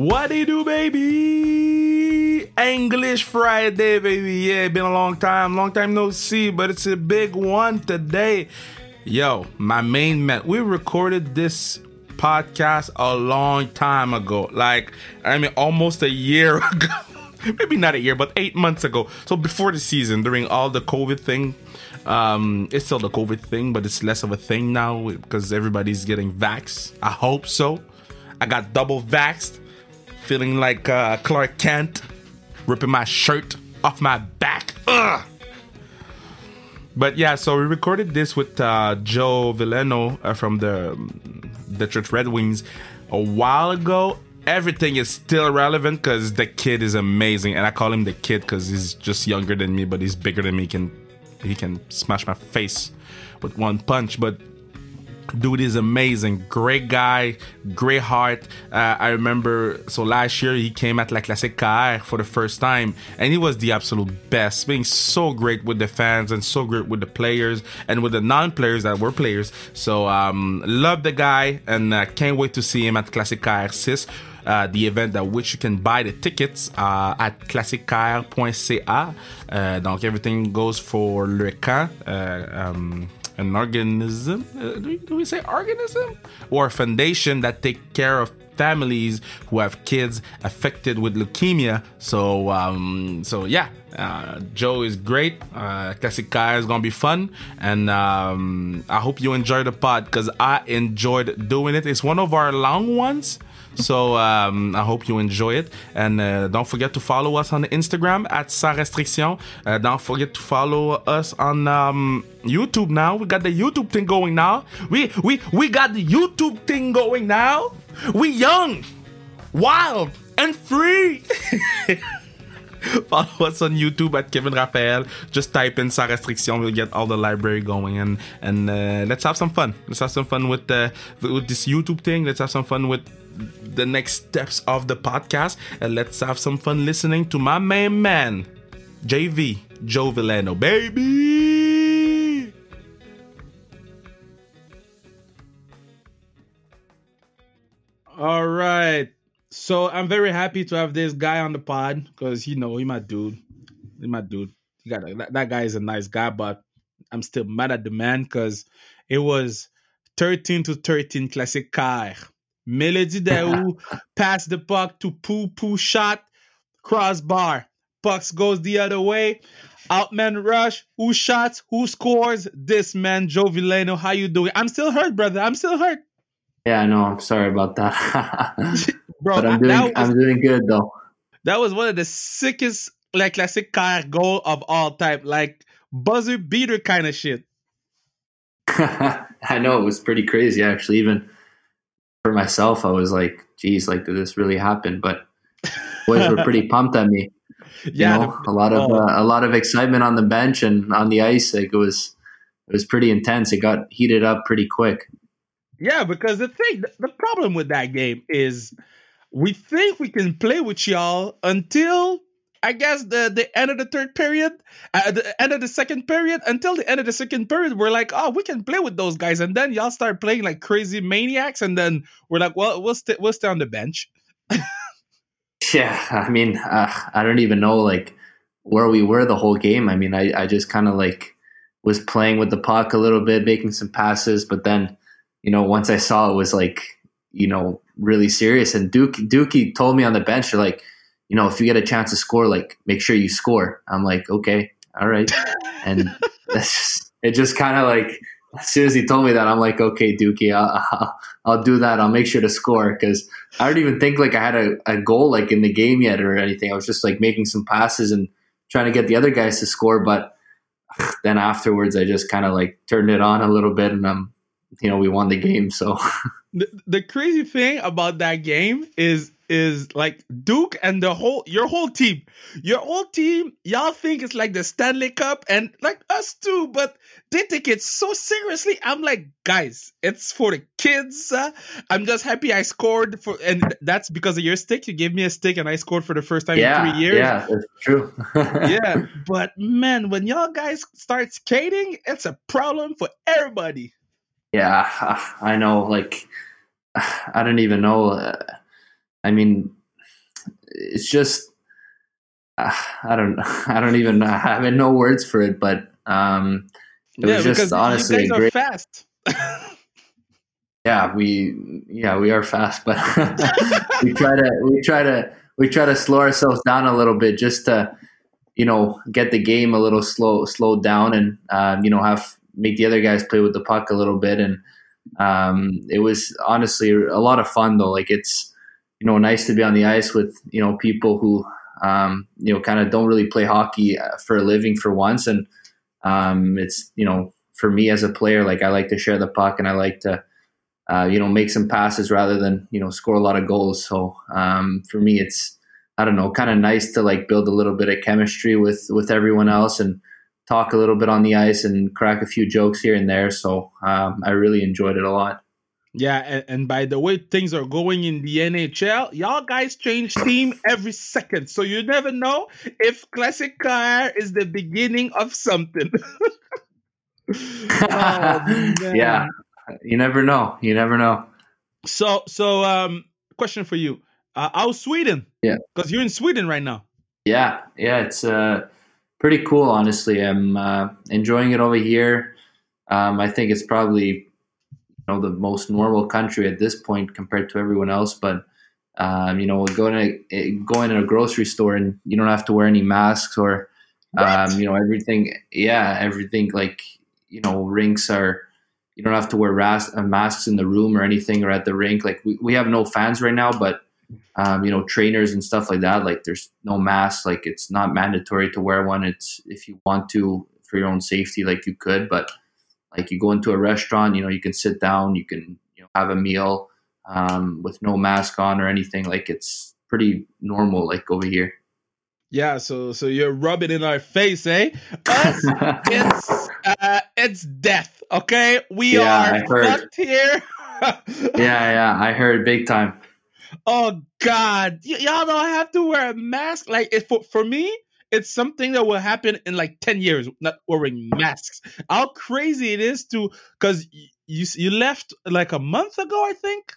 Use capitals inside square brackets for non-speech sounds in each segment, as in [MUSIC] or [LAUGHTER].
What do you do, baby? English Friday, baby. Yeah, been a long time, long time no see, but it's a big one today. Yo, my main man, we recorded this podcast a long time ago. Like, I mean, almost a year [LAUGHS] ago. Maybe not a year, but eight months ago. So before the season, during all the COVID thing, um, it's still the COVID thing, but it's less of a thing now because everybody's getting vaxxed. I hope so. I got double vaxxed feeling like uh, Clark Kent, ripping my shirt off my back. Ugh. But yeah, so we recorded this with uh, Joe Veleno uh, from the Detroit Red Wings a while ago. Everything is still relevant because the kid is amazing, and I call him the kid because he's just younger than me, but he's bigger than me. He can he can smash my face with one punch. But dude is amazing great guy great heart uh, i remember so last year he came at la classique KR for the first time and he was the absolute best being so great with the fans and so great with the players and with the non-players that were players so um love the guy and uh, can't wait to see him at classique KR 6 uh, the event at which you can buy the tickets uh, at classiquekr.ca. Uh, donc everything goes for le camp. Uh, um, an organism? Uh, do, we, do, we, say organism? Or a foundation that take care of families who have kids affected with leukemia? So um, so yeah uh, joe is great. Uh, classic is gonna be fun. And um, i hope you enjoy the pod because i enjoyed doing it. It's one of our long ones so um, I hope you enjoy it. And uh, don't forget to follow us on Instagram at Sans Restriction. Uh, don't forget to follow us on um, YouTube now. We got the YouTube thing going now. We we we got the YouTube thing going now. We young, wild, and free. [LAUGHS] Follow us on YouTube at Kevin Raphael. Just type in Sans Restriction. We'll get all the library going and and uh, let's have some fun. Let's have some fun with uh, with this YouTube thing. Let's have some fun with the next steps of the podcast and let's have some fun listening to my main man, JV, Joe Veleno, baby. All right. So I'm very happy to have this guy on the pod because you know he my dude. He my dude. He got that, that guy is a nice guy, but I'm still mad at the man because it was 13 to 13 classique KR Mélodie Daoust [LAUGHS] pass the puck to Poo Poo shot, crossbar. Pucks goes the other way. Outman rush. Who shots? Who scores? This man, Joe Veleno. How you doing? I'm still hurt, brother. I'm still hurt. Yeah, I know. I'm sorry about that, [LAUGHS] bro. but I'm doing. Was, I'm doing good though. That was one of the sickest, like classique KR goal of all time, like buzzer beater kind of shit. [LAUGHS] I know it was pretty crazy, actually. Even for myself, I was like, geez, like, did this really happen? But boys were pretty pumped at me. [LAUGHS] Yeah, you know, a lot of oh. uh, a lot of excitement on the bench and on the ice. Like it was, it was pretty intense. It got heated up pretty quick. Yeah, because the thing, the problem with that game is, we think we can play with y'all until I guess the the end of the third period, at the end of the second period, until the end of the second period, we're like, oh, we can play with those guys, and then y'all start playing like crazy maniacs, and then we're like, well, we'll stay we'll stay on the bench. [LAUGHS] yeah, I mean, uh, I don't even know like where we were the whole game. I mean, I I just kind of like was playing with the puck a little bit, making some passes, but then you know once I saw it was like you know really serious, and Duke Dookie told me on the bench, like you know, if you get a chance to score, like make sure you score. I'm like, okay, all right. And [LAUGHS] just, it just kind of like, as soon as he told me that, I'm like, okay, Dookie, I'll, I'll, I'll do that. I'll make sure to score because I don't even think like I had a, a goal like in the game yet or anything. I was just like making some passes and trying to get the other guys to score. But [SIGHS] then afterwards, I just kind of like turned it on a little bit and I'm, you know, we won the game. So [LAUGHS] the, the crazy thing about that game is is like Duke and the whole your whole team. Your whole team, y'all think it's like the Stanley Cup and like us too, but they take it so seriously. I'm like, guys, it's for the kids. Uh, I'm just happy I scored for and that's because of your stick. You gave me a stick and I scored for the first time yeah, in three years. Yeah, it's true. [LAUGHS] yeah. But man, when y'all guys start skating, it's a problem for everybody. Yeah, I know. Like, [SIGHS] I don't even know. Uh, I mean, it's just uh, I don't [LAUGHS] I don't even I have no words for it, but um, it yeah, was just honestly great. fast. [LAUGHS] yeah, we yeah we are fast, but [LAUGHS] we try to we try to we try to slow ourselves down a little bit just to you know get the game a little slow slowed down and um, you know have make the other guys play with the puck a little bit and um, it was honestly a lot of fun though like it's you know nice to be on the ice with you know people who um, you know kind of don't really play hockey uh, for a living for once and um, it's you know for me as a player like I like to share the puck and I like to uh, you know, make some passes rather than you know score a lot of goals. So um, for me, it's I don't know, kind of nice to like build a little bit of chemistry with with everyone else and talk a little bit on the ice and crack a few jokes here and there. So um, I really enjoyed it a lot. Yeah, and, and, by the way things are going in the NHL, y'all guys change team every second, so you never know if Classique KR is the beginning of something. [LAUGHS] oh, yeah, you never know. You never know. So, so um, question for you: uh, How's Sweden? Yeah, because you're in Sweden right now. Yeah, yeah, it's uh, pretty cool. Honestly, I'm uh, enjoying it over here. Um, I think it's probably know the most normal country at this point compared to everyone else. But um, you know, going to eh, going to a grocery store and you don't have to wear any masks or um, you know everything. Yeah, everything like you know rinks are you don't have to wear ras- uh, masks in the room or anything or at the rink. Like we, we have no fans right now, but um, you know trainers and stuff like that. Like there's no mask. Like it's not mandatory to wear one. It's if you want to for your own safety, like you could. But like you go into a restaurant, you know you can sit down, you can you know have a meal um, with no mask on or anything. Like it's pretty normal. Like over here. Yeah, so so you're rubbing in our face, eh? Us, [LAUGHS] it's uh, it's death. Okay, we yeah, are fucked here. [LAUGHS] yeah, yeah, I heard big time. Oh God, y- y'all don't have to wear a mask. Like it, for for me, it's something that will happen in like ten years. Not wearing masks. How crazy it is to because you you left like a month ago, I think,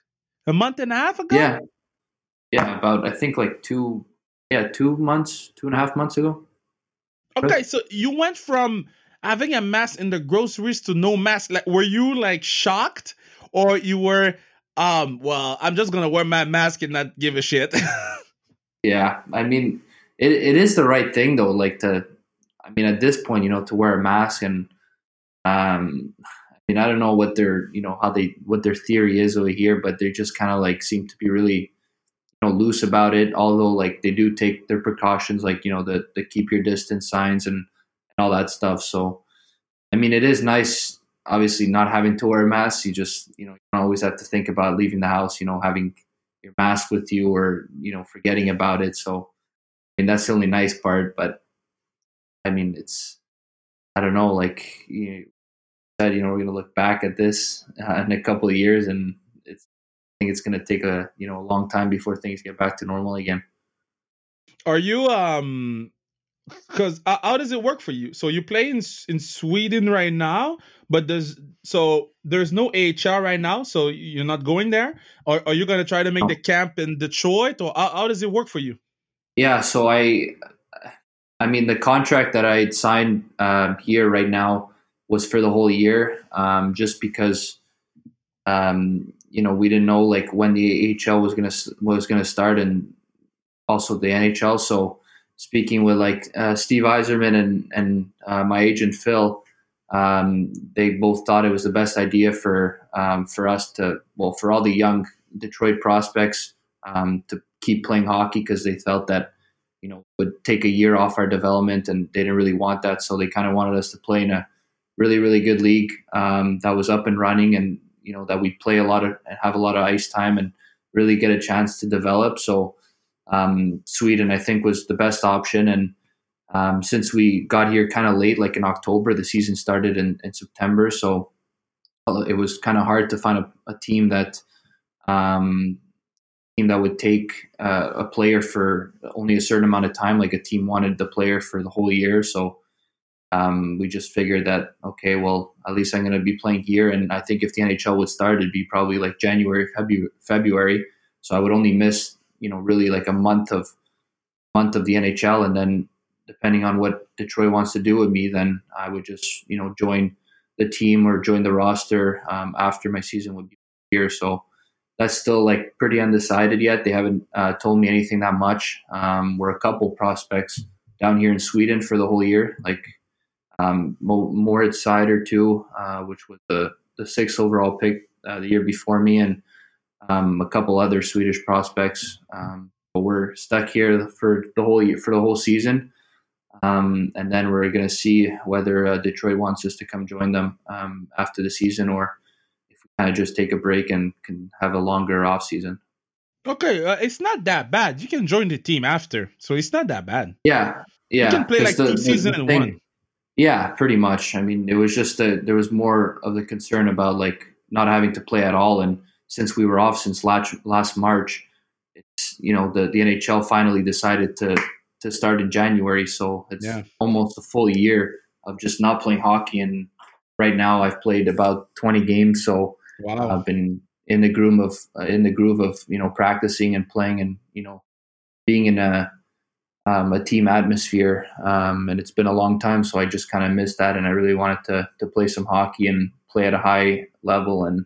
a month and a half ago. Yeah, yeah, about I think like two yeah, two months, two and a half months ago. Okay, so you went from having a mask in the groceries to no mask. Like, were you like shocked, or you were, um, well, I'm just gonna wear my mask and not give a shit. [LAUGHS] yeah, I mean, it it is the right thing though. Like to, I mean, at this point, you know, to wear a mask and, um, I mean, I don't know what their, you know, how they what their theory is over here, but they just kind of like seem to be really you know loose about it although like they do take their precautions like you know the the keep your distance signs and, and all that stuff so i mean it is nice obviously not having to wear a mask you just you know you don't always have to think about leaving the house you know having your mask with you or you know forgetting about it so mean that's the only nice part but i mean it's i don't know like you said you know we're going to look back at this uh, in a couple of years and it's, I think it's going to take a you know a long time before things get back to normal again. Are you um? Because uh, how does it work for you? So you play in in Sweden right now, but there's so there's no AHL right now, so you're not going there. Or are you going to try to make the camp in Detroit, or how, how does it work for you? Yeah, so I, I mean, the contract that I signed uh, here right now was for the whole year, um, just because um, you know we didn't know like when the AHL was gonna was gonna start and also the NHL. So speaking with like uh, Steve Yzerman and and uh, my agent Phil, um, they both thought it was the best idea for um, for us to well for all the young Detroit prospects um, to keep playing hockey because they felt that you know would take a year off our development and they didn't really want that. So they kind of wanted us to play in a really really good league um, that was up and running and you know that we play a lot of and have a lot of ice time and really get a chance to develop. So um, Sweden, I think, was the best option. And um, since we got here kind of late, like in October, the season started in, in September, so it was kind of hard to find a, a team that um, team that would take uh, a player for only a certain amount of time. Like a team wanted the player for the whole year, so um, we just figured that okay, well, at least I'm going to be playing here, and I think if the NHL would start, it'd be probably like January, February, February. So I would only miss you know really like a month of month of the NHL, and then depending on what Detroit wants to do with me, then I would just you know join the team or join the roster um, after my season would be here. So that's still like pretty undecided yet. They haven't uh, told me anything that much. Um, we're a couple prospects down here in Sweden for the whole year, like um, Moritz Seider too, uh, which was the the sixth overall pick uh, the year before me, and um, a couple other Swedish prospects. Um, but we're stuck here for the whole year, for the whole season. Um, and then we're going to see whether uh, Detroit wants us to come join them um, after the season, or kind of just take a break and can have a longer off season. Okay, uh, it's not that bad. You can join the team after, so it's not that bad. Yeah, yeah. You can play like the, two seasons in one. Yeah, pretty much. I mean, it was just that there was more of the concern about like not having to play at all, and since we were off since last last March, it's you know the the NHL finally decided to to start in January, so it's yeah. almost a full year of just not playing hockey. And right now, I've played about twenty games, so wow. I've been in the groove of uh, in the groove of you know practicing and playing and you know being in a um, a team atmosphere. Um, and it's been a long time, so I just kind of missed that, and I really wanted to to play some hockey and play at a high level. And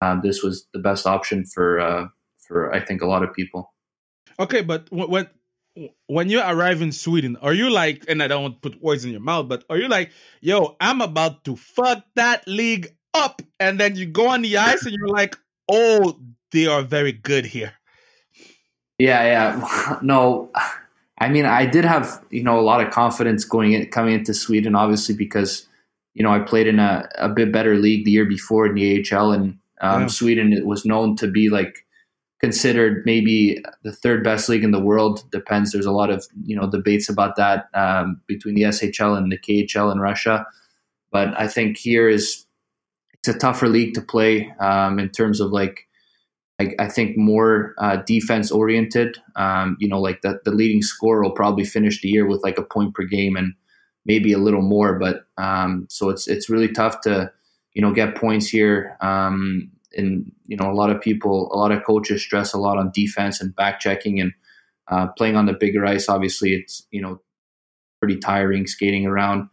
uh, this was the best option for uh, for I think a lot of people. Okay, but when when you arrive in Sweden, are you like, and I don't want to put words in your mouth, but are you like, yo, I'm about to fuck that league up, and then you go on the ice and you're like, oh, they are very good here. Yeah, yeah. [SIGHS] No, [SIGHS] I mean, I did have you know a lot of confidence going in, coming into Sweden, obviously because you know I played in a, a bit better league the year before in the AHL, and um, yeah. Sweden it was known to be like considered maybe the third best league in the world. Depends. There's a lot of you know debates about that um, between the SHL and the KHL in Russia. But I think here is it's a tougher league to play um, in terms of like I, I think more uh, defense oriented. Um, you know, like the the leading scorer will probably finish the year with like a point per game and maybe a little more. But um, so it's it's really tough to you know get points here. Um, and you know a lot of people, a lot of coaches stress a lot on defense and back checking and uh, playing on the bigger ice. Obviously, it's you know pretty tiring skating around,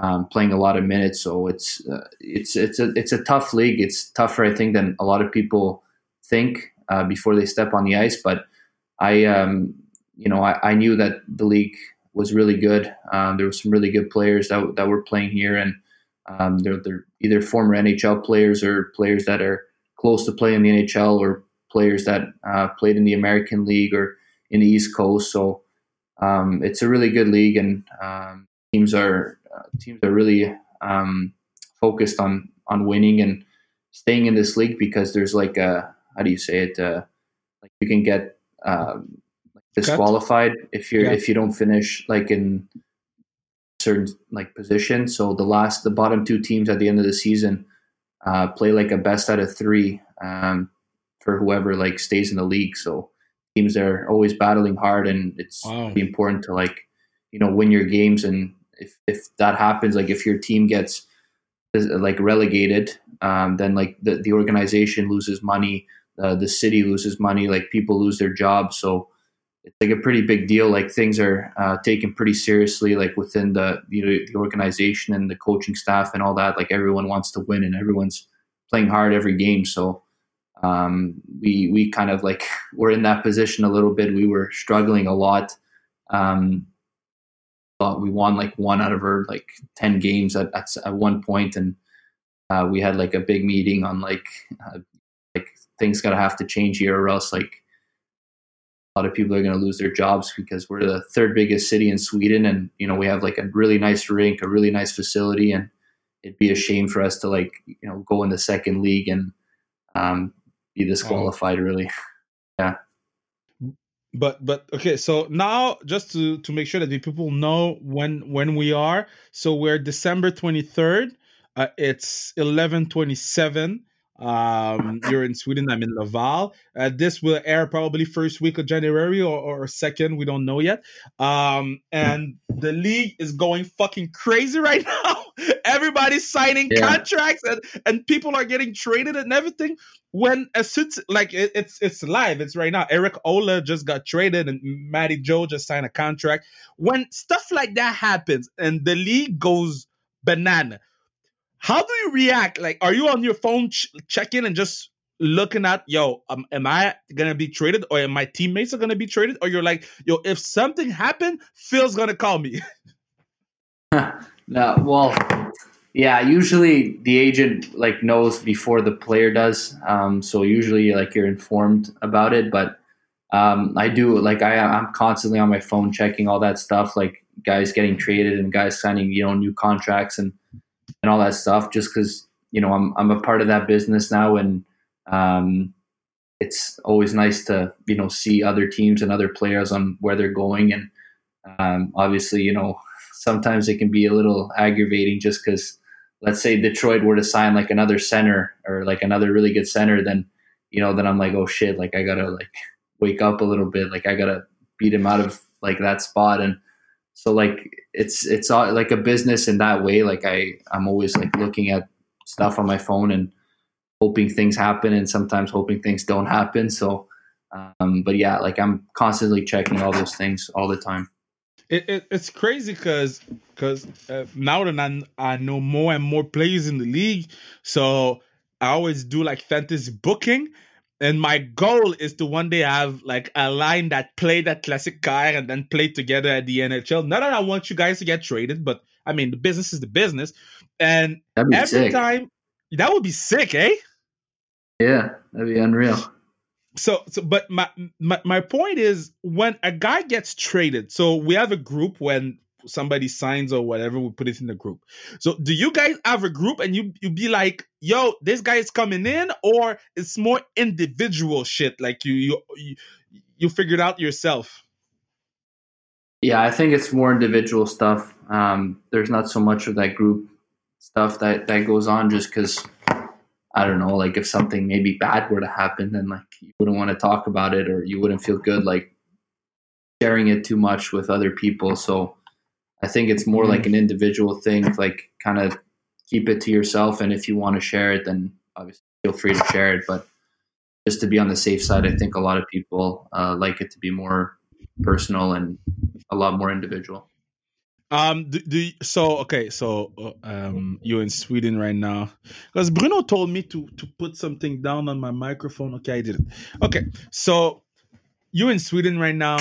um, playing a lot of minutes. So it's uh, it's it's a it's a tough league. It's tougher, I think, than a lot of people think uh, before they step on the ice. But I, um, you know, I, I, knew that the league was really good. Um, there were some really good players that that were playing here, and um, they're, they're either former NHL players or players that are close to playing the NHL or players that uh, played in the American League or in the East Coast. So um, it's a really good league, and um, teams are teams are really um, focused on on winning and staying in this league because there's like a how do you say it? Uh, like you can get um, disqualified Cut. if you're yeah. if you don't finish like in certain like position. So the last the bottom two teams at the end of the season uh, play like a best out of three um, for whoever like stays in the league. So teams are always battling hard, and it's wow. important to like you know win your games. And if if that happens, like if your team gets like relegated, um, then like the the organization loses money, uh, the city loses money, like people lose their jobs. So it's like a pretty big deal. Like things are uh, taken pretty seriously, like within the you know the organization and the coaching staff and all that. Like everyone wants to win and everyone's playing hard every game. So um, we we kind of like [LAUGHS] were in that position a little bit. We were struggling a lot. Um, but we won like one out of our like ten games at at, at one point, and uh, we had like a big meeting on like uh, like things gotta have to change here or else like a lot of people are going to lose their jobs because we're the third biggest city in Sweden, and you know we have like a really nice rink, a really nice facility, and it'd be a shame for us to like you know go in the second league and um, be disqualified. Really, [LAUGHS] yeah. But but okay, so now just to to make sure that the people know when when we are, so we're December twenty third. Uh, it's eleven twenty seven um, [COUGHS] you're in Sweden. I'm in Laval. Uh, this will air probably first week of January or, or second. We don't know yet. Um, and the league is going fucking crazy right [LAUGHS] now. Everybody's signing Yeah. contracts and, and people are getting traded and everything. When as soon as- like it, it's it's live, it's right now. Eric Ola just got traded and Matty Joe just signed a contract. When stuff like that happens and the league goes banana, how do you react? Like, are you on your phone ch- checking and just looking at, yo, um, am I gonna be traded or am my teammates are gonna be traded? Or you're like, yo, if something happened, Phil's gonna call me. [LAUGHS] [LAUGHS] No, well, yeah. Usually the agent like knows before the player does. Um, so usually like you're informed about it. But um, I do like I I'm constantly on my phone checking all that stuff, like guys getting traded and guys signing you know new contracts and and all that stuff. Just because you know I'm I'm a part of that business now, and um, it's always nice to you know see other teams and other players on where they're going and um, obviously you know [LAUGHS] sometimes it can be a little aggravating just because let's say Detroit were to sign like another center or like another really good center, then you know, then I'm like, oh shit, like I gotta like wake up a little bit, like I gotta beat him out of like that spot, and so like it's it's all like a business in that way. Like I I'm always like looking at stuff on my phone and hoping things happen, and sometimes hoping things don't happen. So, um, but yeah, like I'm constantly checking all those things all the time. It, it it's crazy because because uh, now that I, I know more and more players in the league, so I always do like fantasy booking, and my goal is to one day have like a line that play that classique KR and then play together at the NHL. Not that I want you guys to get traded, but I mean the business is the business, and every sick. time that would be sick, eh? Yeah, that'd be unreal. So so but my, my my point is when a guy gets traded so we have a group when somebody signs or whatever we put it in the group so do you guys have a group and you you be like yo this guy is coming in or it's more individual shit like you you you, you figured out yourself Yeah, I think it's more individual stuff. Um, there's not so much of that group stuff that that goes on just because I don't know, like if something maybe bad were to happen, then like you wouldn't want to talk about it or you wouldn't feel good like sharing it too much with other people. So I think it's more like an individual thing, like kind of keep it to yourself. And if you want to share it, then obviously feel free to share it. But just to be on the safe side, I think a lot of people uh, like it to be more personal and a lot more individual. Um. Do, so? Okay. So, uh, um, you're in Sweden right now because Bruno told me to to put something down on my microphone. Okay, I did it. Okay. So, you're in Sweden right now.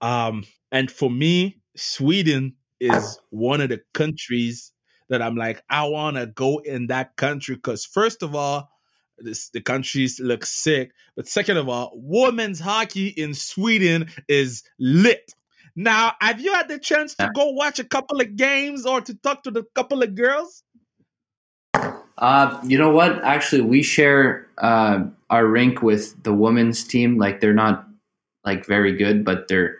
Um, and for me, Sweden is one of the countries that I'm like, I want to go in that country because first of all, this the countries look sick, but second of all, women's hockey in Sweden is lit. Now, have you had the chance to go watch a couple of games or to talk to the couple of girls? Uh, you know what? Actually, we share uh, our rink with the women's team. Like they're not like very good, but they're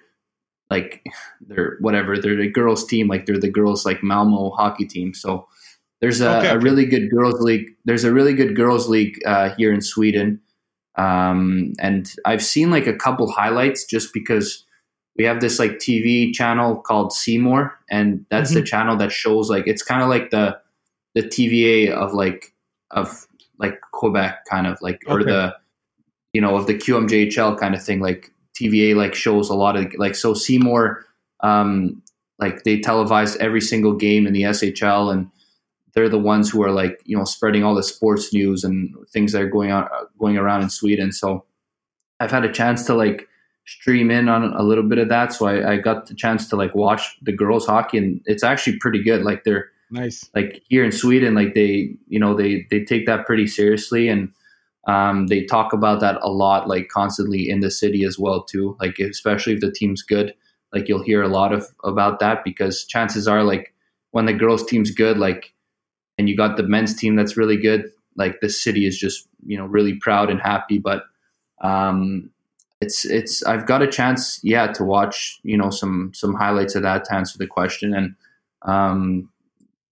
like [LAUGHS] they're whatever. They're the girls' team. Like they're the girls' like Malmo hockey team. So there's a, Okay, a really good girls' league. There's a really good girls' league uh, here in Sweden, um, and I've seen like a couple highlights just because we have this like TV channel called C More, and that's the channel that shows like it's kind of like the the TVA of like of like Quebec kind of like or the you know of the QMJHL kind of thing like TVA like shows a lot of like so C More um like they televise every single game in the SHL and they're the ones who are like you know spreading all the sports news and things that are going on going around in Sweden. So I've had a chance to like stream in on a little bit of that so I, I got the chance to like watch the girls hockey and it's actually pretty good like they're Nice. like here in Sweden, like they, you know, they they take that pretty seriously, and um, they talk about that a lot, like constantly in the city as well too. Like especially if the team's good, like you'll hear a lot of about that because chances are, like when the girls' team's good, like, and you got the men's team that's really good, like the city is just you know really proud and happy. But um, it's it's I've got a chance, yeah, to watch you know some some highlights of that to answer the question and. Um,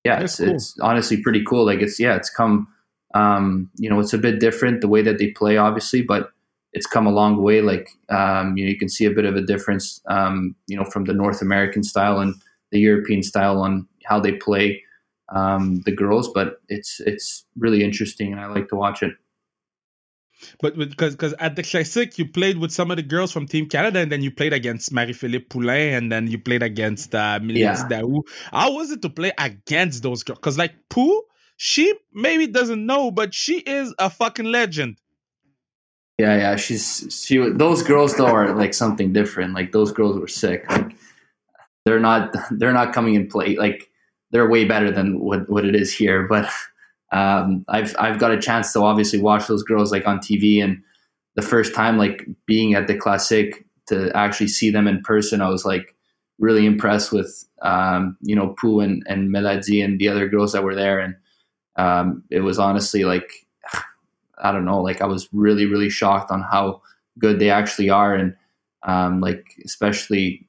yeah, That's it's cool. it's honestly pretty cool. Like it's yeah, it's come um, you know, it's a bit different the way that they play, obviously, but it's come a long way. Like um, you know, you can see a bit of a difference, um, you know, from the North American style and the European style on how they play. um, the girls, but it's it's really interesting and I like to watch it. But because because at the classic you played with some of the girls from Team Canada, and then you played against Marie-Philip Poulin, and then you played against uh, Mélodie Yeah. Daoust. How was it to play against those girls? Because like Pooh, she maybe doesn't know, but she is a fucking legend. Yeah, yeah. She's she. Those girls though are like something different. Like those girls were sick. Like they're not they're not coming in play. Like they're way better than what what it is here. But um, I've I've got a chance to obviously watch those girls like on TV and the first time like being at the classic to actually see them in person, I was like really impressed with um, you know Pooh and and Mélodie and the other girls that were there, and um, it was honestly like [SIGHS] I don't know, like I was really, really shocked on how good they actually are, and um, like especially,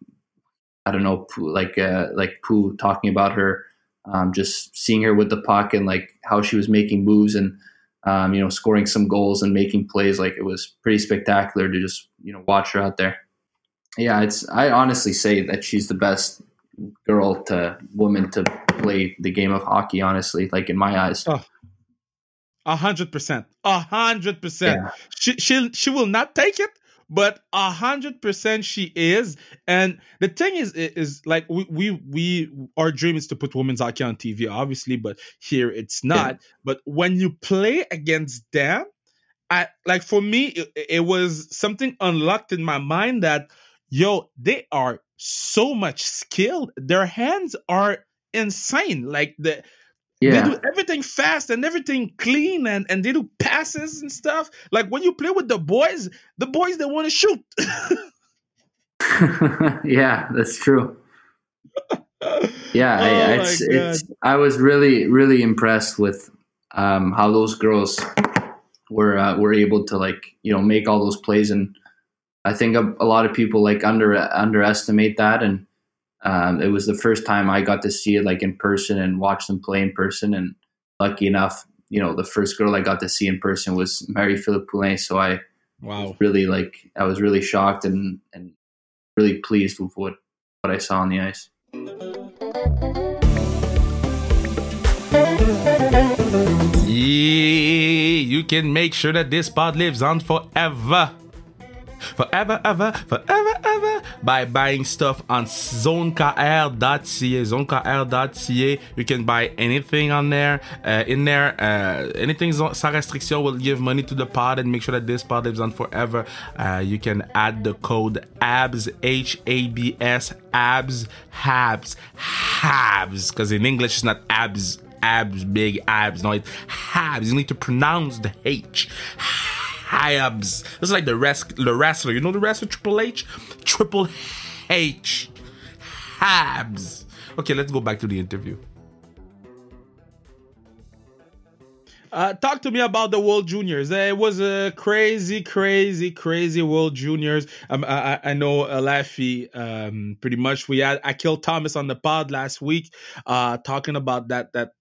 I don't know, Pooh, like uh, like Pooh talking about her, um, just seeing her with the puck and like how she was making moves and um, you know scoring some goals and making plays. Like it was pretty spectacular to just you know watch her out there. Yeah, it's I honestly say that she's the best girl to woman to play the game of hockey. Honestly, like in my eyes. Oh, A hundred percent, a hundred percent. She she she will not take it, but a hundred percent she is. And the thing is, is like we we we our dream is to put women's hockey on TV, obviously, but here it's not. But when you play against them, I like for me, it, it was something unlocked in my mind that yo, they are so much skilled. Their hands are insane. Like the Yeah. they do everything fast and everything clean and, and they do passes and stuff. Like when you play with the boys, the boys they want to shoot. [LAUGHS] [LAUGHS] yeah, that's true. Yeah, Oh I, it's, it's, I was really, really impressed with um, how those girls were uh, were able to like you know make all those plays, and I think a, a lot of people like under underestimate that, and um, it was the first time I got to see it like in person and watch them play in person, and lucky enough, you know, the first girl I got to see in person was Marie Philip Poulin, so I Wow. really like I was really shocked and and really pleased with what what I saw on the ice. Yeah, you can make sure that this pod lives on forever. Forever, ever, forever, ever. By buying stuff on zonekr.ca. Zonekr.ca. You can buy anything on there. Uh, in there, uh, anything sans restriction will give money to the pod and make sure that this pod lives on forever. Uh, you can add the code ABS, H A B S, ABS, HABS, HABS. Because in English, it's not ABS abs, big abs. No, it's habs. You need to pronounce the H. Habs. This is like the rest, the wrestler. You know the wrestler Triple H, Triple H. Habs. Okay, let's go back to the interview. Uh, talk to me about the World Juniors. It was a crazy, crazy, crazy World Juniors. Um, I, I- know Laffy. Um, pretty much, we had Akil Thomas on the pod last week, uh, talking about that that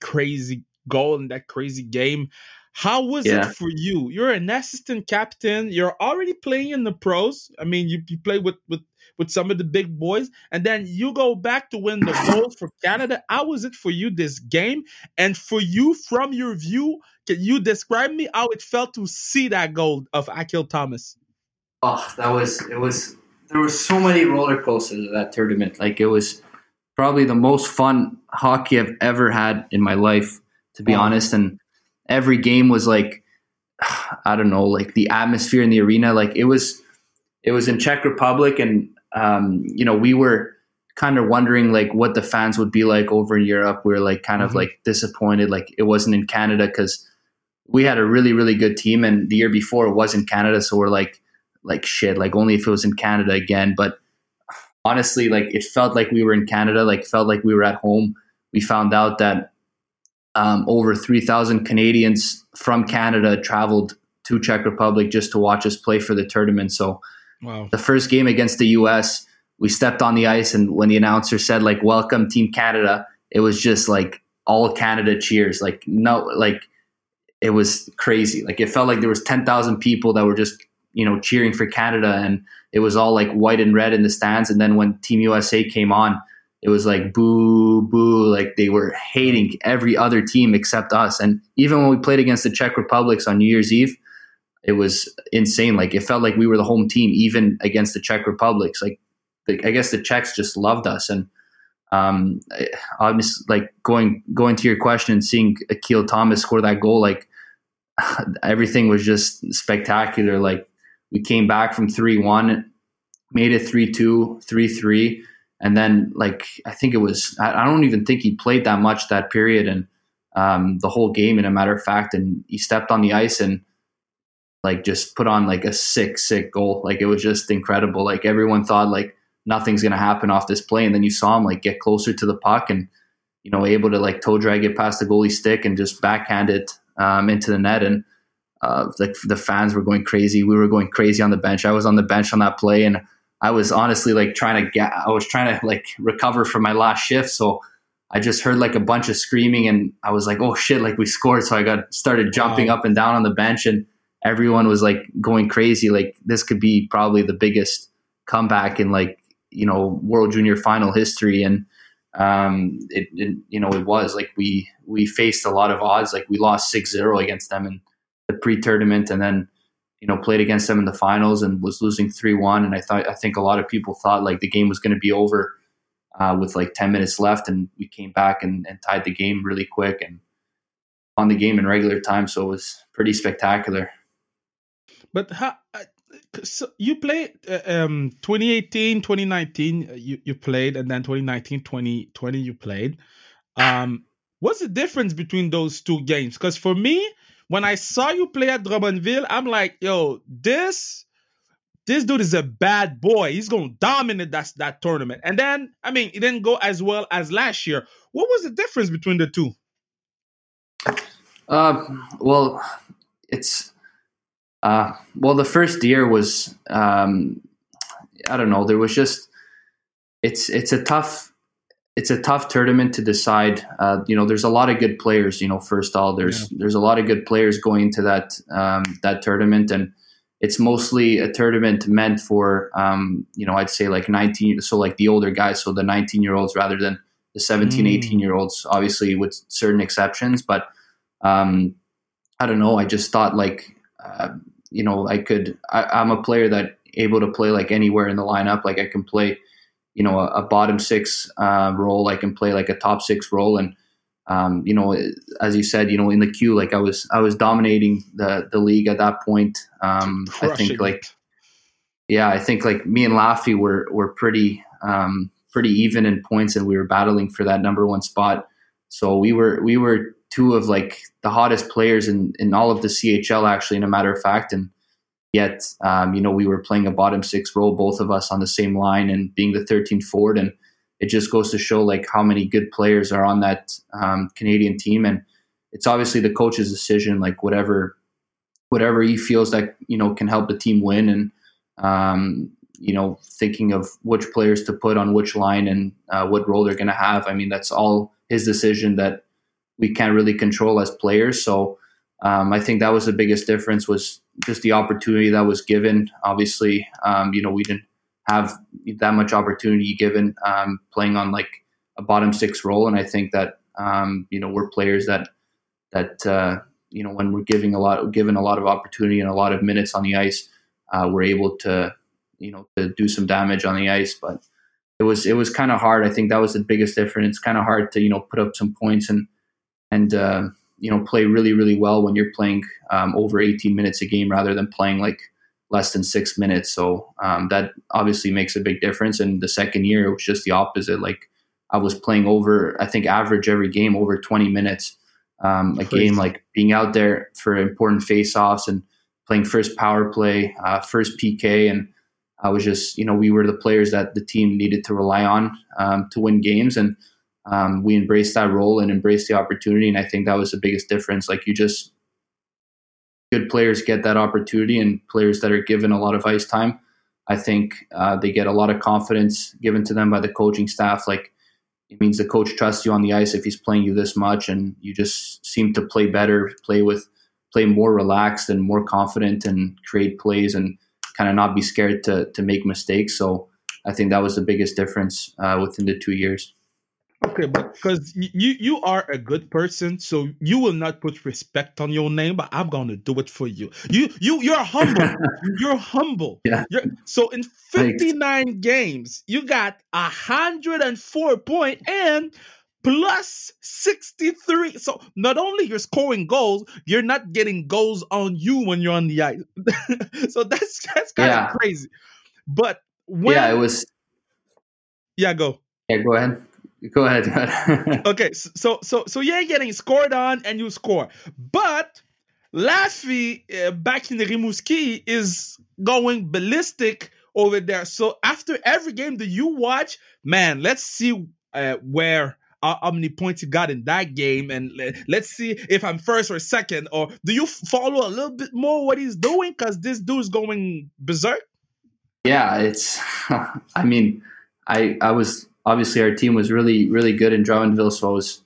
crazy goal and that crazy game. How was Yeah. it for you? You're an assistant captain. You're already playing in the pros. I mean, you, you play with with with some of the big boys, and then you go back to win the [LAUGHS] gold for Canada. How was it for you this game? And for you, from your view, can you describe me how it felt to see that goal of Akil Thomas? Oh, that was it was there were so many roller coasters at that tournament. Like it was probably the most fun hockey I've ever had in my life, to be Wow. honest. And every game was like [SIGHS] I don't know, like the atmosphere in the arena. Like it was it was in Czech Republic and um, you know, we were kind of wondering like what the fans would be like over in Europe. We were like kind of Mhm. like disappointed like it wasn't in Canada because we had a really, really good team and the year before it was in Canada, so we're like like shit, like only if it was in Canada again. But honestly, like it felt like we were in Canada, like felt like we were at home. We found out that um, over 3,000 Canadians from Canada traveled to Czech Republic just to watch us play for the tournament. So Wow. the first game against the US, we stepped on the ice and when the announcer said like welcome team Canada, it was just like all Canada cheers. Like no like it was crazy. Like it felt like there was 10,000 people that were just, you know, cheering for Canada and it was all like white and red in the stands and then when team USA came on, it was like boo, boo. Like they were hating every other team except us. And even when we played against the Czech Republics on New Year's Eve, it was insane. Like it felt like we were the home team, even against the Czech Republics. Like, I guess the Czechs just loved us. And um, obviously, like going going to your question and seeing Akil Thomas score that goal, like [LAUGHS] everything was just spectacular. Like we came back from three one, made it 3-2, 3-3 and then like I think it was I, I don't even think he played that much that period and um, the whole game in a matter of fact. And he stepped on the ice and like just put on like a sick sick goal. Like it was just incredible. Like everyone thought like nothing's gonna happen off this play. And then you saw him like get closer to the puck and you know able to like toe drag it past the goalie stick and just backhand it um, into the net. And uh, like the fans were going crazy. We were going crazy on the bench. I was on the bench on that play and I was honestly like trying to get, I was trying to like recover from my last shift. So I just heard like a bunch of screaming and I was like, oh shit, like we scored. So I got started jumping wow. up and down on the bench and everyone was like going crazy. Like this could be probably the biggest comeback in like, you know, world junior final history. And, um, it, it you know, it was like we, we faced a lot of odds. Like we lost 6-0 against them in the pre-tournament and then, you know, played against them in the finals and was losing three one. And I thought I think a lot of people thought like the game was going to be over uh, with like ten minutes left, and we came back and, and tied the game really quick and on the game in regular time. So it was pretty spectacular. But how? Uh, so you played uh, um 2018 2019 uh, you, you played and then 2019 2020 you played um what's the difference between those two games because for me when I saw you play at Drummondville, I'm like, yo, this this dude is a bad boy. He's gonna dominate that that tournament. And then, I mean, it didn't go as well as last year. What was the difference between the two? Uh, well, it's uh, well, the first year was um, I don't know. There was just it's it's a tough it's a tough tournament to decide. Uh, you know, there's a lot of good players. You know, first all, there's yeah. there's a lot of good players going into that um, that tournament, and it's mostly a tournament meant for um, you know, I'd say like 19, so like the older guys, so the 19 year olds rather than the 17, mm. 18 year olds, obviously with certain exceptions. But um, I don't know. I just thought like uh, you know, I could. I, I'm a player that able to play like anywhere in the lineup. Like I can play you know a, a bottom six uh, role. I can play like a top six role, and um, you know, as you said, you know, in the queue, like I was, I was dominating the the league at that point. Um, I think like, yeah, I think like me and Laffy were were pretty um, pretty even in points, and we were battling for that number one spot. So we were we were two of like the hottest players in in all of the CHL, actually, in a matter of fact, and Yet, um, you know, we were playing a bottom six role, both of us on the same line and being the 13th forward. And it just goes to show like how many good players are on that um, Canadian team. And it's obviously the coach's decision, like whatever, whatever he feels that, you know, can help the team win. And, um, you know, thinking of which players to put on which line and uh, what role they're going to have. I mean, that's all his decision that we can't really control as players. So, um, I think that was the biggest difference was just the opportunity that was given. Obviously, um, you know, we didn't have that much opportunity given um, playing on like a bottom six role, and I think that um, you know we're players that that uh, you know when we're giving a lot given a lot of opportunity and a lot of minutes on the ice, uh, we're able to you know to do some damage on the ice, but. It was it was kind of hard. I think that was the biggest difference. It's kind of hard to you know put up some points and and uh, you know play really really well when you're playing um, over 18 minutes a game rather than playing like less than six minutes. So um, that obviously makes a big difference. And the second year it was just the opposite. Like I was playing over I think average every game over 20 minutes um, a Crazy. game. Like being out there for important face-offs and playing first power play, uh, first PK, and I was just you know we were the players that the team needed to rely on um, to win games and um, we embraced that role and embraced the opportunity. And I think that was the biggest difference. Like you just, good players get that opportunity, and players that are given a lot of ice time, I think uh, they get a lot of confidence given to them by the coaching staff. Like it means the coach trusts you on the ice if he's playing you this much, and you just seem to play better, play with, play more relaxed and more confident, and create plays and kind of not be scared to to make mistakes. So I think that was the biggest difference uh, within the two years. Okay, but because you you are a good person, so you will not put respect on your name, but I'm gonna do it for you. You you you're humble. [LAUGHS] you're humble. Yeah. You're, so in 59 Thanks. games, you got 104 point and plus 63. So not only you're scoring goals, you're not getting goals on you when you're on the ice. [LAUGHS] so that's that's kind yeah. of crazy. But when, yeah, it was. Yeah, go. Yeah, go ahead. Go ahead. [LAUGHS] okay, so so so you're getting scored on and you score, but Laffy uh, back in the Rimouski is going ballistic over there. So after every game that you watch, man, let's see uh, where uh, how many points you got in that game, and let's see if I'm first or second. Or do you follow a little bit more what he's doing? Because this dude's going berserk. Yeah, it's. [LAUGHS] I mean, I I was obviously our team was really really good in Drummondville, so I was,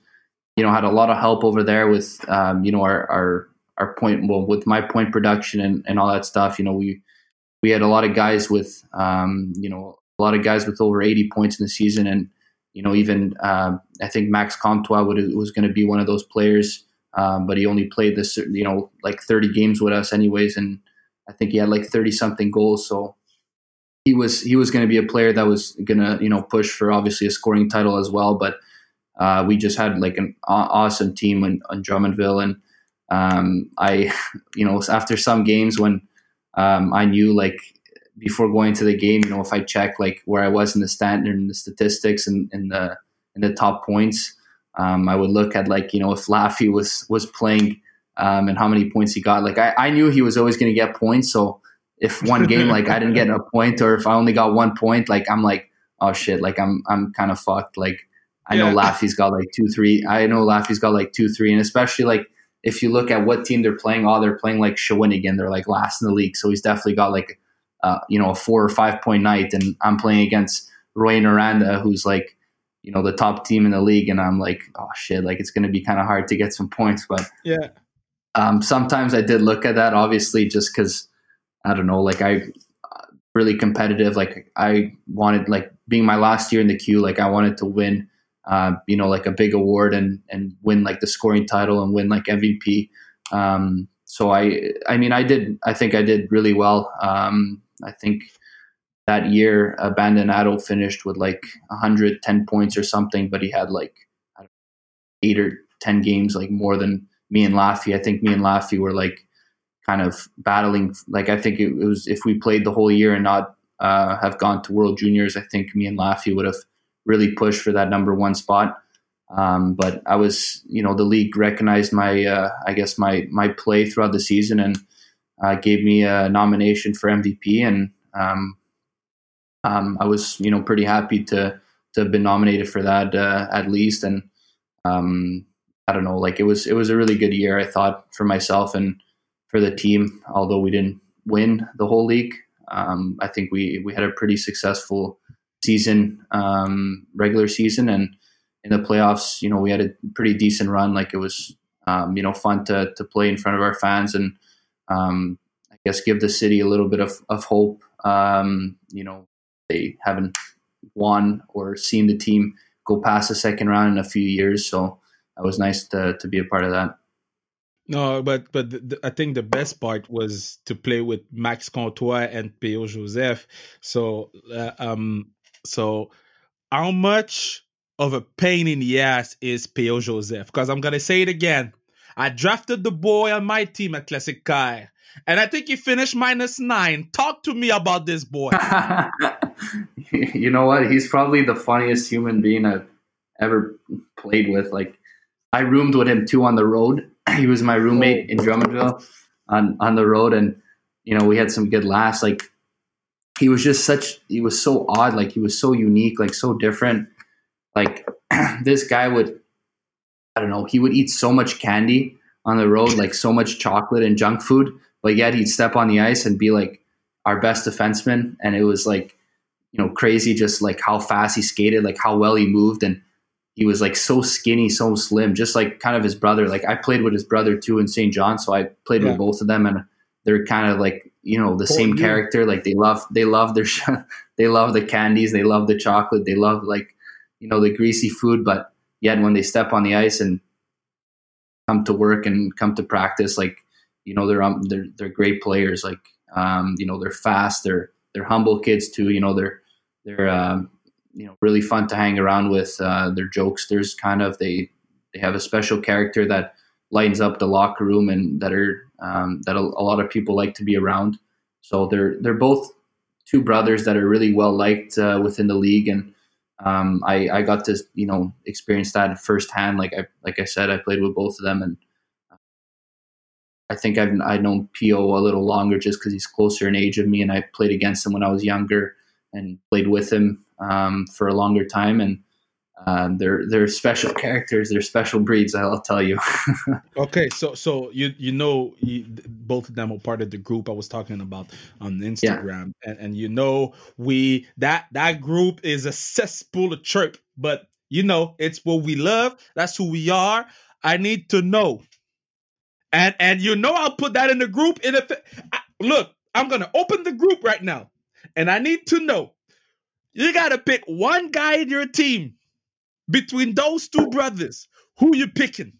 you know, had a lot of help over there with, um, you know, our our our point well with my point production and and all that stuff. You know, we we had a lot of guys with, um, you know, a lot of guys with over 80 points in the season, and you know, even uh, I think Max Comtois would, was going to be one of those players, um, but he only played this, you know, like 30 games with us, anyways, and I think he had like 30 something goals. So he was he was going to be a player that was going to you know push for obviously a scoring title as well. But uh, we just had like an awesome team in, in Drummondville, and um, I [LAUGHS] you know after some games when um, I knew like before going to the game, you know if I check like where I was in the standard and the statistics and in the in the top points, um, I would look at like you know if Laffy was was playing um, and how many points he got. Like I, I knew he was always going to get points, so if one game like I didn't get a [LAUGHS] point or if I only got one point, like I'm like, oh shit, like I'm I'm kind of fucked. Like I yeah. know Laffy's got like two, three. I know Laffy's got like two, three, and especially like if you look at what team they're playing, oh, they're playing like Shawinigan. They're like last in the league, so he's definitely got like uh, you know a four or five point night. And I'm playing against Rouyn-Noranda, who's like you know the top team in the league, and I'm like, oh shit, like it's going to be kind of hard to get some points. But yeah, um, sometimes I did look at that, obviously, just because I don't know, like I really competitive. Like I wanted, like being my last year in the queue, like I wanted to win, uh, you know, like a big award and and win like the scoring title and win like MVP. Um, so I, I mean, I did. I think I did really well. Um, I think that year, Abbandonato finished with like 110 points or something, but he had like eight or 10 games, like more than me and Laffy. I think me and Laffy were like kind of battling. Like I think it, was if we played the whole year and not uh, have gone to World Juniors, I think me and Laffy would have really pushed for that number one spot. Um, but I was, you know, the league recognized my, uh, I guess my my play throughout the season and uh, gave me a nomination for MVP, and um, um, I was, you know, pretty happy to to have been nominated for that uh, at least. And um, I don't know, like it was it was a really good year, I thought, for myself and for the team. Although we didn't win the whole league, um, I think we we had a pretty successful season, um, regular season, and in the playoffs, you know, we had a pretty decent run. Like it was, um, you know, fun to to play in front of our fans and um, I guess give the city a little bit of of hope. Um, you know, they haven't won or seen the team go past the second round in a few years, so it was nice to to be a part of that. No, but but the, I think the best part was to play with Max Comtois and P.O. Joseph. So uh, um so how much of a pain in the ass is P.O. Joseph? Because I'm gonna say it again. I drafted the boy on my team at Classique KR. And I think he finished minus nine. Talk to me about this boy. [LAUGHS] you know what? He's probably the funniest human being I've ever played with. Like I roomed with him too on the road he was my roommate in Drummondville on on the road, and you know we had some good laughs. Like he was just such he was so odd, like he was so unique, like so different. Like [CLEARS THROAT] this guy would I don't know, he would eat so much candy on the road, like so much chocolate and junk food, but yet he'd step on the ice and be like our best defenseman, and it was like you know crazy, just like how fast he skated, like how well he moved, and he was like so skinny, so slim, just like kind of his brother. Like I played with his brother too in Saint John, so I played yeah. with both of them, and they're kind of like you know the same character. Like they love they love their [LAUGHS] they love the candies, they love the chocolate, they love like you know the greasy food. But yet when they step on the ice and come to work and come to practice, like you know they're um, they're they're great players. Like um, you know they're fast, they're they're humble kids too. You know they're they're um, you know really fun to hang around with. Uh, they're jokesters, kind of. They they have a special character that lightens up the locker room and that are um, that a, a lot of people like to be around. So they're they're both two brothers that are really well liked uh, within the league, and um, I I got to you know experience that firsthand. Like I like I said, I played with both of them, and I think I've I known P.O. a little longer just because he's closer in age of me, and I played against him when I was younger and played with him um, for a longer time, and um, they're they're special characters, they're special breeds. I'll tell you. [LAUGHS] Okay, so so you you know you, both of them are part of the group I was talking about on Instagram, and and you know we that that group is a cesspool of chirp, but you know it's what we love. That's who we are. I need to know, and and you know I'll put that in the group. In a I, look, I'm gonna open the group right now, and I need to know. You gotta pick one guy in your team between those two brothers. Who you picking?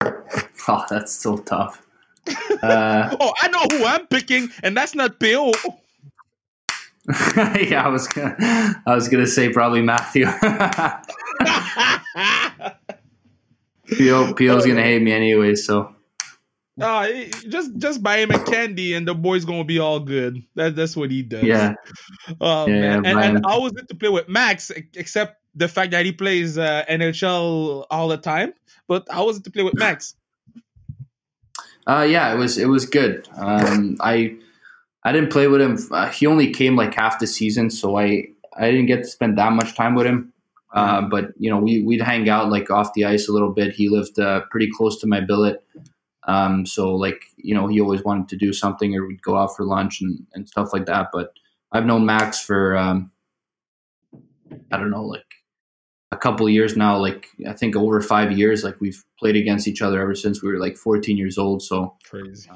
[LAUGHS] oh, that's so tough. [LAUGHS] Uh, Oh, I know who I'm picking, and that's not Bill. [LAUGHS] yeah, I was gonna, I was gonna say probably Matthew. P.O., P.O.'s gonna hate me anyway, so Uh, just just buy him a candy, and the boy's gonna be all good. That, that's what he does. yeah, [LAUGHS] Oh Yeah, and, and was it to play with Max, except the fact that he plays uh, NHL all the time. But I was it to play with Max. [LAUGHS] uh, yeah, it was it was good. Um, I I didn't play with him. Uh, he only came like half the season, so I I didn't get to spend that much time with him. Uh, but you know, we we'd hang out like off the ice a little bit. He lived uh, pretty close to my billet, um, so like you know, he always wanted to do something, or we'd go out for lunch and, and stuff like that. But I've known Max for um, I don't know, like a couple years now. Like I think over five years. Like we've played against each other ever since we were like 14 years old. So Crazy.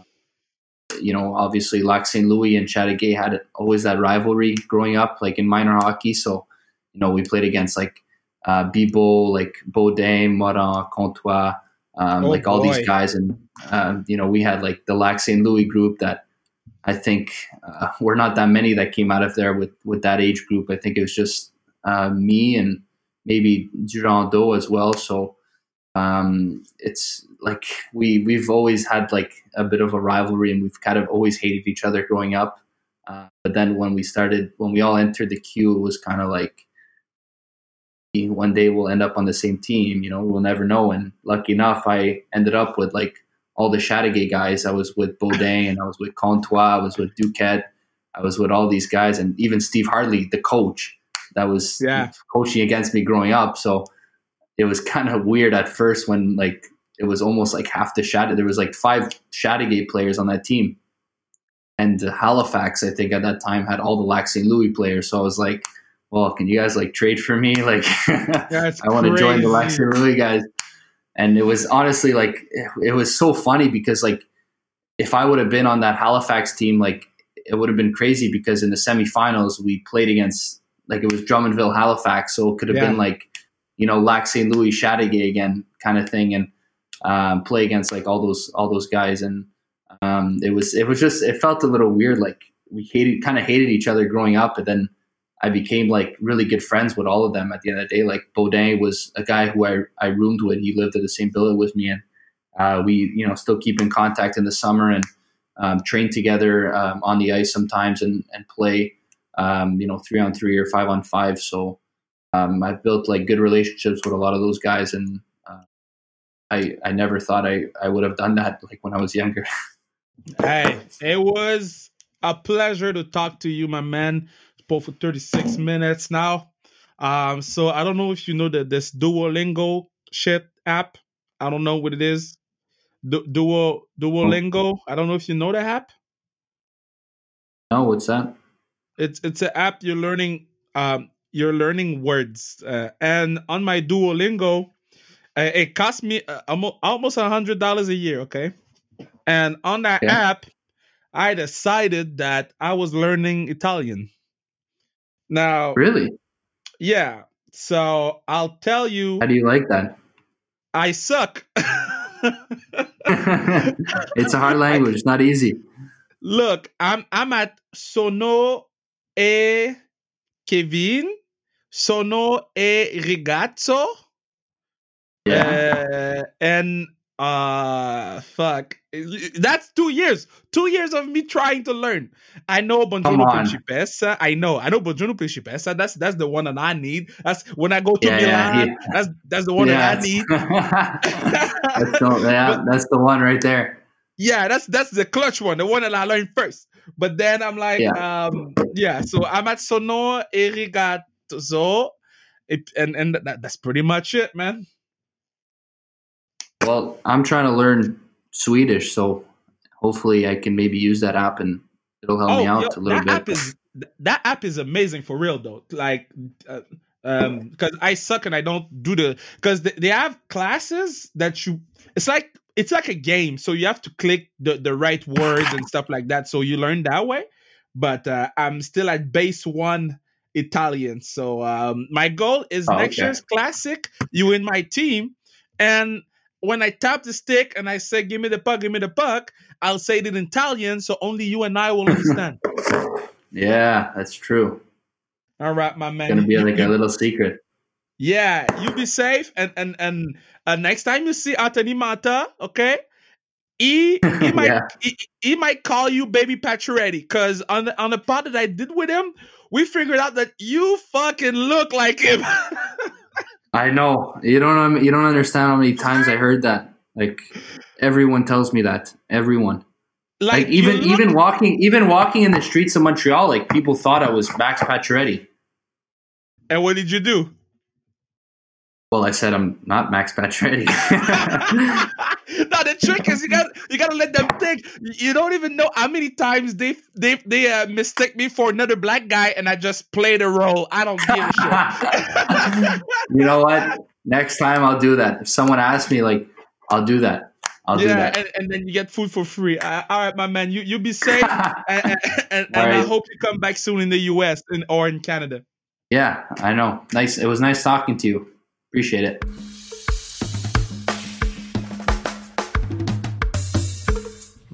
you know, obviously Lac St. Louis and Chateauguay had always that rivalry growing up, like in minor hockey. So, you know, we played against like uh, Bibo, like Baudin, Morin, Comtois, um, Oh, like all boy. these guys. And, um, you know, we had like the Lac St. Louis group that I think uh, we're not that many that came out of there with, with that age group. I think it was just uh, me and maybe Durando as well. So, um, it's like we we've always had like a bit of a rivalry and we've kind of always hated each other growing up uh, but then when we started when we all entered the queue it was kind of like one day we'll end up on the same team you know we'll never know and lucky enough i ended up with like all the Chateauguay guys i was with baudin and i was with Comtois. i was with duquette i was with all these guys and even steve hartley the coach that was Yeah. coaching against me growing up so it was kind of weird at first when like it was almost like half the Shat. There was like five Chateauguay players on that team, and Halifax, I think at that time had all the Lac St. Louis players. So I was like, "Well, can you guys like trade for me? [LAUGHS] Like, I want to join the. St. Louis guys." And it was honestly like it, it was so funny because like if I would have been on that Halifax team, like it would have been crazy because in the semifinals we played against like it was Drummondville Halifax, so it could have Yeah. been like you know Lac St. Louis Chateauguay again kind of thing, and um, play against like all those all those guys, and um, it was it was just it felt a little weird. Like we hated kind of hated each other growing up, but then I became like really good friends with all of them at the end of the day. Like Baudin was a guy who I I roomed with. He lived at the same billet with me, and uh, we you know still keep in contact in the summer and um, train together um, on the ice sometimes and and play um, you know three on three or five on five. So um, I've built like good relationships with a lot of those guys, and uh, I I never thought I I would have done that like when I was younger. [LAUGHS] Hey, it was a pleasure to talk to you, my man. Spoke for 36 minutes now. Um, so I don't know if you know that this Duolingo shit app. I don't know what it is. Du- Duo Duolingo. I don't know if you know the app. No, what's that? It's it's an app you're learning um you're learning words. Uh, and on my Duolingo, uh, it cost me uh, almost almost a hundred dollars a year. Okay, and on that Yeah. app, I decided that I was learning Italian. Now, Really? yeah. So I'll tell you, How do you like that? I suck. [LAUGHS] it's a hard language. It's not easy. Look, I'm I'm at Sono e Kevin, Sono e Rigazzo, Yeah. uh, and uh, fuck, that's two years. Two years of me trying to learn. I know on. Principessa. I know. I know Buongiorno Principessa. That's that's the one that I need. That's when I go to Yeah, yeah, Milan. yeah. That's that's the one that I need. [LAUGHS] that's, the, yeah, that's the one right there. Yeah, that's that's the clutch one, the one that I learned first. But then I'm like, um, yeah. So I'm at Sono e Rigazzo, it, and and that, that's pretty much it, man. Well, I'm trying to learn Swedish, so hopefully I can maybe use that app and it'll help me out yo, a little that bit. app is that app is amazing for real though. Like, uh, um, because I suck and I don't do the because they, they have classes that you. It's like it's like a game, so you have to click the the right words and stuff like that. So you learn that way. But uh, I'm still at base one Italian. So um, my goal is Oh, next okay. year's classic. You in my team, and when I tap the stick and I say, "Give me the puck, give me the puck," I'll say it in Italian, so only you and I will [LAUGHS] understand. yeah, that's true. All right, my man. It's gonna be like a little secret. yeah, you be safe, and and and uh, next time you see Anthony Mantha, okay, he he [LAUGHS] might Yeah. he, he might call you baby Pacioretty because on the on the pod that I did with him, we figured out that you fucking look like him. [LAUGHS] I know you don't. You don't understand how many times I heard that. Like everyone tells me that. Everyone. Like, you even look- even walking even walking in the streets of Montreal, like people thought I was Max Pacioretty. And what did you do? Well, I said I'm not Max Pacioretty. [LAUGHS] [LAUGHS] no, the trick is you got you got to let them think. You don't even know how many times they they they uh, mistake me for another black guy, and I just play the role. I don't give a [LAUGHS] shit. you know what? Next time I'll do that. If someone asks me, like, I'll do that. I'll do yeah, that. and, and then you get food for free. Uh, all right, my man, you you be safe, and, and, and, All I hope you come back soon in the U.S. in, or in Canada. yeah, I know. Nice. It was nice talking to you. Appreciate it.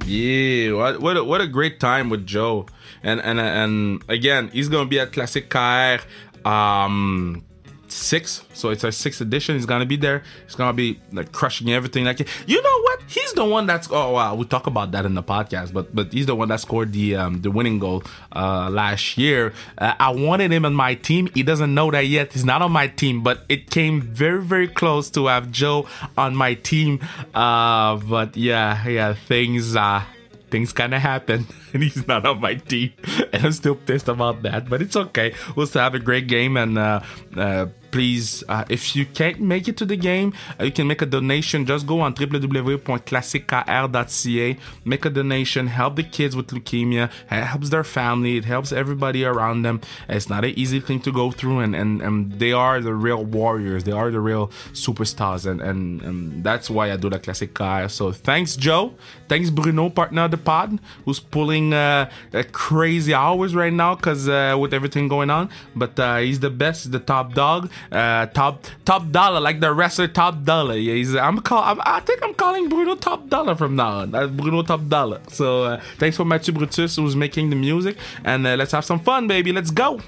Yeah, what what a, what a great time with Joe, and and and again, he's gonna be at Classique KR, um, six. So it's our sixth edition. He's gonna be there. He's gonna be like crushing everything. Like you know what? He's the one that's oh wow. We talk about that in the podcast, but but he's the one that scored the um the winning goal uh last year. Uh, I wanted him on my team. He doesn't know that yet. He's not on my team, but it came very very close to have Joe on my team. Uh, but yeah yeah things uh things kind of happen [LAUGHS] and he's not on my team. And i'm still pissed about that but it's okay. We'll still have a great game and uh, uh, please uh, if you can't make it to the game uh, you can make a donation. Just go on www.classickr.ca make a donation help the kids with leukemia it helps their family it helps everybody around them. It's not an easy thing to go through and, and, and they are the real warriors they are the real superstars and, and, and that's why i do the Classique KR so thanks joe. Thanks bruno partner of the pod who's pulling uh, uh, crazy hours right now because uh, with everything going on. But uh, he's the best the top dog uh, top top dollar like the wrestler top dollar. Yeah he's i'm call I'm, i think i'm calling bruno top dollar from now on. That's bruno top dollar. So uh, thanks for mathieu brutus who's making the music. And uh, let's have some fun baby. Let's go